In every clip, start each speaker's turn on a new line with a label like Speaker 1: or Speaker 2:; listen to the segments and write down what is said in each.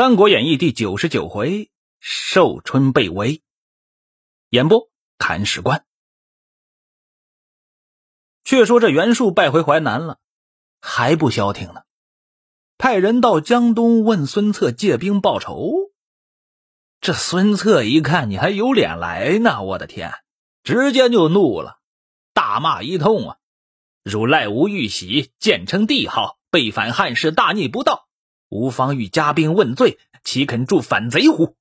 Speaker 1: 三国演义》第九十九回，寿春被围。演播：看史官。却说这袁术败回淮南了，还不消停呢，派人到江东问孙策借兵报仇。这孙策一看你还有脸来呢，我的天，直接就怒了，大骂一通啊！汝赖无玉玺，建称帝号，背反汉室，大逆不道。吾方欲加兵问罪，岂肯助反贼乎？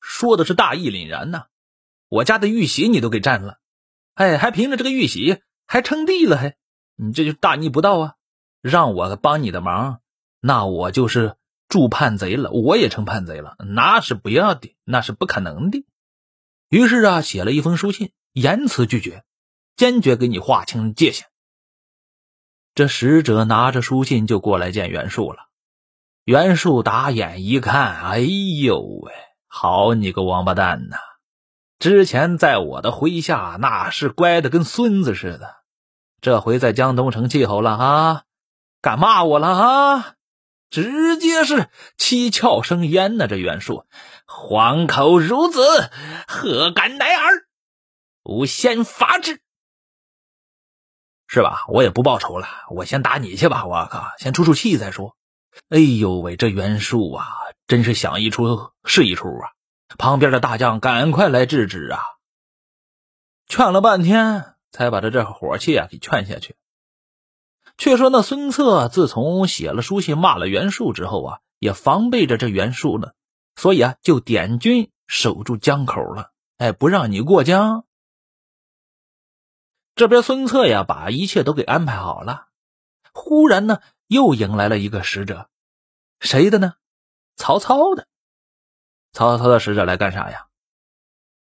Speaker 1: 说的是大义凛然呐！我家的玉玺你都给占了，哎，还凭着这个玉玺还称帝了？还你这就大逆不道啊！让我帮你的忙，那我就是助叛贼了，我也成叛贼了，那是不要的，那是不可能的。于是啊，写了一封书信，严词拒绝，坚决给你划清界限。这使者拿着书信就过来见袁术了。袁术打眼一看，哎呦喂，好你个王八蛋呐！之前在我的麾下那是乖的跟孙子似的，这回在江东成气候了啊，敢骂我了啊！直接是七窍生烟呐！这袁术，黄口孺子，何敢乃尔？吾先伐之，是吧？我也不报仇了，我先打你去吧！我靠，先出出气再说。哎呦喂，这袁术啊，真是想一出是一出啊！旁边的大将赶快来制止啊！劝了半天，才把他这火气啊给劝下去。却说那孙策自从写了书信骂了袁术之后啊，也防备着这袁术呢，所以啊，就点军守住江口了，哎，不让你过江。这边孙策呀，把一切都给安排好了。忽然呢。又迎来了一个使者，谁的呢？曹操的。曹操的使者来干啥呀？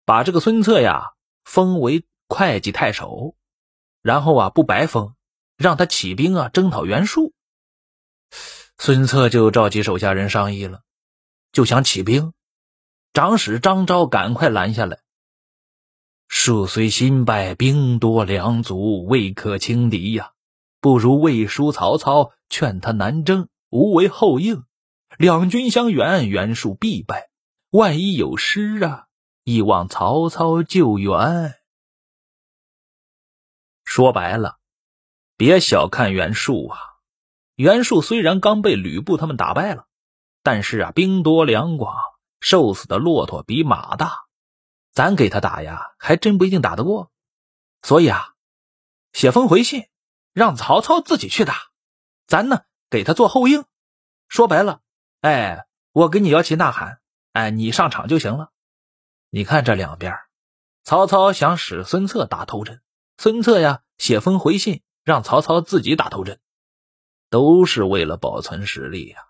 Speaker 1: 把这个孙策呀封为会稽太守，然后啊不白封，让他起兵啊征讨袁术。孙策就召集手下人商议了，就想起兵。长史张昭赶快拦下来。术虽新败，兵多粮足，未可轻敌呀。不如魏书曹操，劝他南征，无为后应。两军相援，袁术必败。万一有失啊，亦望曹操救援。说白了，别小看袁术啊！袁术虽然刚被吕布他们打败了，但是啊，兵多粮广，瘦死的骆驼比马大。咱给他打呀，还真不一定打得过。所以啊，写封回信。让曹操自己去打，咱呢给他做后应。说白了，哎，我给你摇旗呐喊，哎，你上场就行了。你看这两边，曹操想使孙策打头阵，孙策呀写封回信让曹操自己打头阵，都是为了保存实力呀。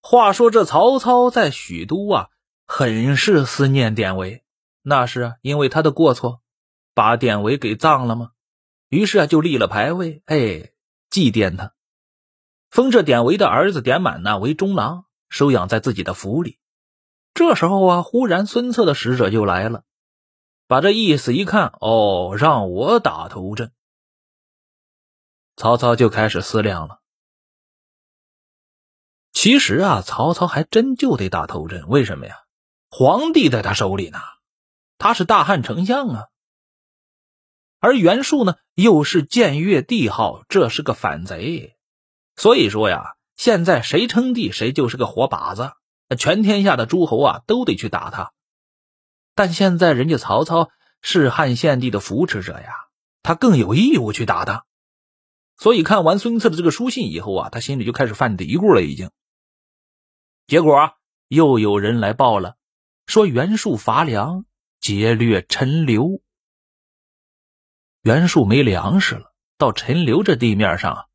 Speaker 1: 话说这曹操在许都啊，很是思念典韦，那是因为他的过错，把典韦给葬了吗？于是啊，就立了牌位，哎，祭奠他，封这典韦的儿子典满呢为中郎，收养在自己的府里。这时候啊，忽然孙策的使者就来了，把这意思一看，哦，让我打头阵。曹操就开始思量了。其实啊，曹操还真就得打头阵，为什么呀？皇帝在他手里呢，他是大汉丞相啊。而袁术呢，又是僭越帝号，这是个反贼。所以说呀，现在谁称帝，谁就是个活靶子。全天下的诸侯啊，都得去打他。但现在人家曹操是汉献帝的扶持者呀，他更有义务去打他。所以看完孙策的这个书信以后啊，他心里就开始犯嘀咕了。已经，结果，又有人来报了，说袁术伐梁，劫掠陈留。袁术没粮食了，到陈留这地面上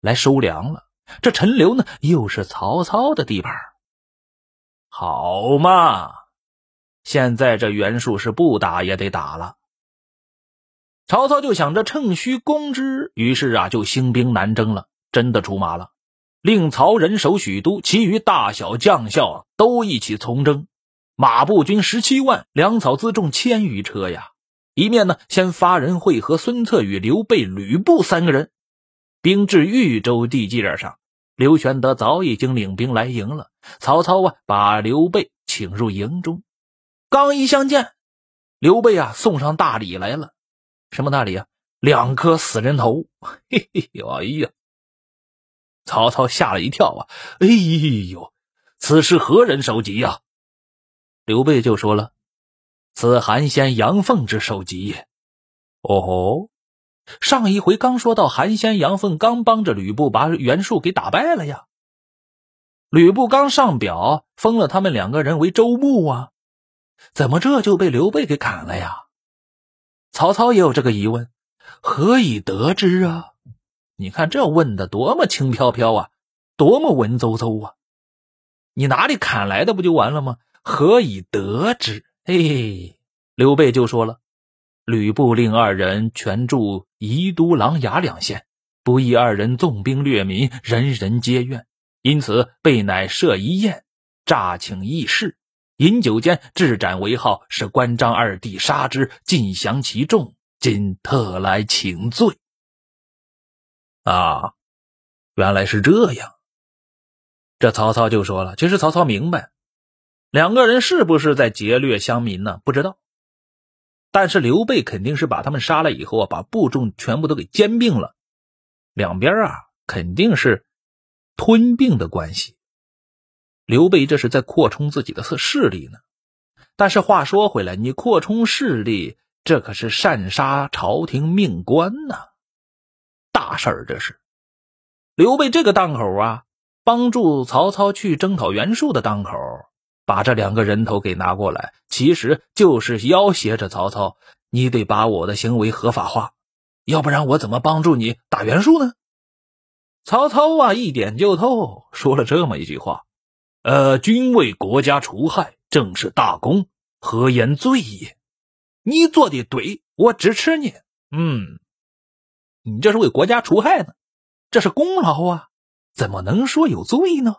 Speaker 1: 来收粮了。这陈留呢，又是曹操的地盘。好嘛，现在这袁术是不打也得打了。曹操就想着趁虚攻之，于是啊，就兴兵南征了，真的出马了，令曹仁守许都，其余大小将校都一起从征，马步军十七万，粮草辎重千余车呀。一面呢，先发人会合孙策与刘备、吕布三个人，兵至豫州地界上，刘玄德早已经领兵来迎了。曹操啊，把刘备请入营中，刚一相见，刘备啊送上大礼来了。什么大礼啊？两颗死人头！嘿嘿，哎呀！曹操吓了一跳啊！哎呦，此事何人首级呀？刘备就说了：“此韩先杨凤之首级。”哦吼！上一回刚说到韩先杨凤刚帮着吕布把袁术给打败了呀。吕布刚上表封了他们两个人为州牧啊，怎么这就被刘备给砍了呀？曹操也有这个疑问，何以得知啊？你看这问的多么轻飘飘啊，多么文绉绉啊！你哪里砍来的不就完了吗？何以得知？嘿，刘备就说了。吕布令二人全驻宜都、琅琊两县，不意二人纵兵掠民，人人皆怨，因此备乃设一宴，诈请议事。饮酒间，置斩为号，使关张二弟杀之，尽降其众。今特来请罪。啊，原来是这样。这曹操就说了，其实曹操明白，两个人是不是在劫掠乡民呢？不知道。但是刘备肯定是把他们杀了以后啊，把部众全部都给兼并了，两边啊肯定是吞并的关系。刘备这是在扩充自己的势力呢。但是话说回来，你扩充势力，这可是擅杀朝廷命官呐，大事儿这是。刘备这个档口啊，帮助曹操去征讨袁术的档口。把这两个人头给拿过来，其实就是要挟着曹操，你得把我的行为合法化，要不然我怎么帮助你打袁术呢？曹操啊，一点就透，说了这么一句话：“呃，君为国家除害，正是大功，何言罪也？你做的对，我支持你。嗯，你这是为国家除害呢，这是功劳啊，怎么能说有罪呢？”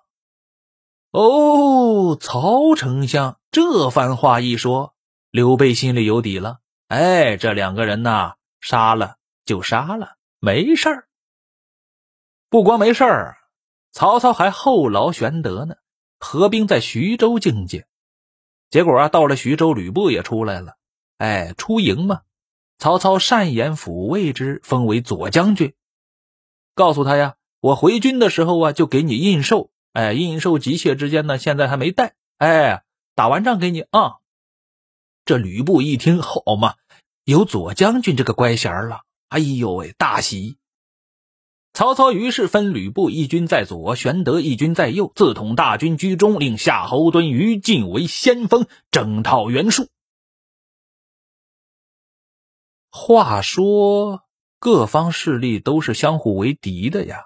Speaker 1: 哦，曹丞相这番话一说，刘备心里有底了。哎，这两个人呐，杀了就杀了，没事儿。不光没事儿，曹操还厚劳玄德呢，合兵在徐州境界。结果啊，到了徐州，吕布也出来了。哎，出营嘛，曹操善言抚慰之，封为左将军，告诉他呀，我回军的时候啊，就给你印绶。哎，印绶急切之间呢，现在还没带。哎，打完仗给你啊。这吕布一听，好嘛，有左将军这个乖衔了。哎呦喂，大喜！曹操于是分吕布一军在左，玄德一军在右，自统大军居中，令夏侯惇、于禁为先锋，征讨袁术。话说，各方势力都是相互为敌的呀。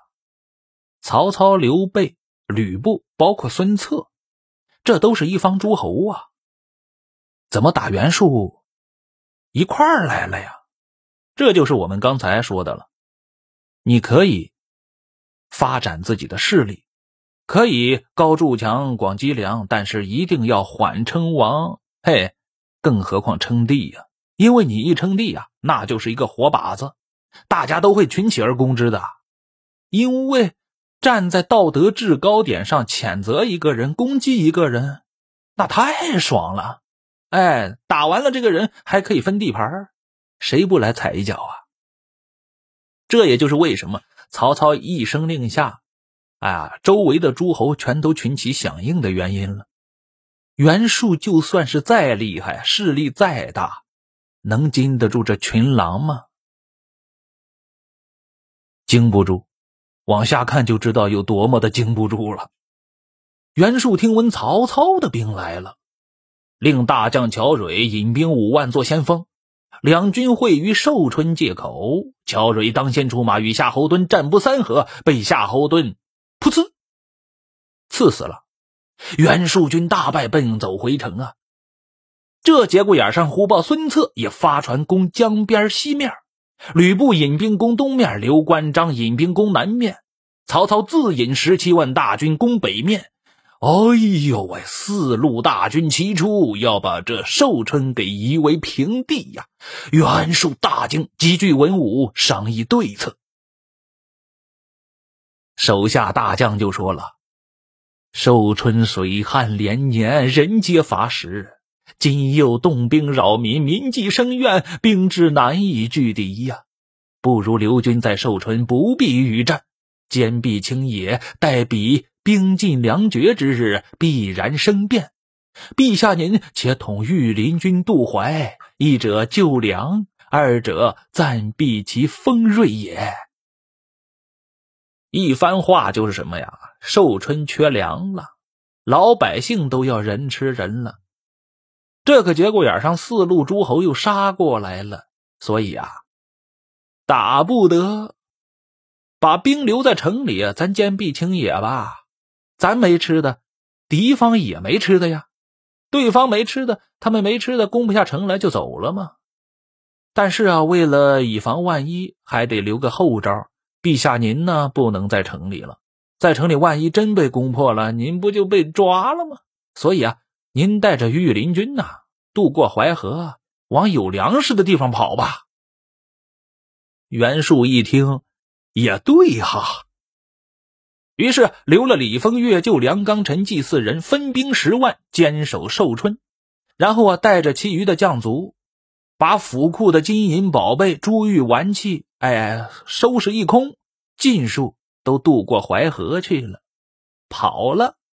Speaker 1: 曹操、刘备。吕布包括孙策，这都是一方诸侯啊，怎么打袁术一块儿来了呀？这就是我们刚才说的了。你可以发展自己的势力，可以高筑墙、广积粮，但是一定要缓称王。嘿，更何况称帝呀？因为你一称帝呀，那就是一个活靶子，大家都会群起而攻之的，因为。站在道德制高点上谴责一个人、攻击一个人，那太爽了！哎，打完了这个人还可以分地盘，谁不来踩一脚啊？这也就是为什么曹操一声令下，哎呀，周围的诸侯全都群起响应的原因了。袁术就算是再厉害，势力再大，能经得住这群狼吗？经不住。往下看就知道有多么的经不住了。袁术听闻曹操的兵来了，令大将乔蕊引兵五万做先锋，两军会于寿春界口。乔蕊当先出马，与夏侯惇战不三合，被夏侯惇噗呲刺死了。袁术军大败，奔走回城啊！这节骨眼上，忽报孙策也发船攻江边西面。吕布引兵攻东面，刘关张引兵攻南面，曹操自引十七万大军攻北面。哎呦喂，四路大军齐出，要把这寿春给夷为平地呀！袁术大惊，集聚文武，商议对策。手下大将就说了：“寿春水旱连年，人皆乏食，今又动兵扰民，民计生怨，兵至难以拒敌呀。不如留军在寿春，不必与战，坚壁清野，待彼兵尽粮绝之日，必然生变。陛下您且统御林军渡淮，一者救粮，二者暂避其锋锐也。”一番话就是什么呀？寿春缺粮了，老百姓都要人吃人了。这个节骨眼上，四路诸侯又杀过来了，所以啊，打不得，把兵留在城里，咱坚壁清野吧。咱没吃的，敌方也没吃的呀。对方没吃的，他们没吃的，攻不下城来就走了吗？但是啊，为了以防万一，还得留个后招。陛下，您呢不能在城里了，在城里万一真被攻破了，您不就被抓了吗？所以啊，您带着御林军呐，渡过淮河，往有粮食的地方跑吧。袁术一听，也对哈，于是留了李丰、岳就、梁刚、陈纪四人，分兵十万坚守寿春，然后啊，带着其余的将卒，把府库的金银宝贝、珠玉玩器。哎，收拾一空，尽数都渡过淮河去了，跑了。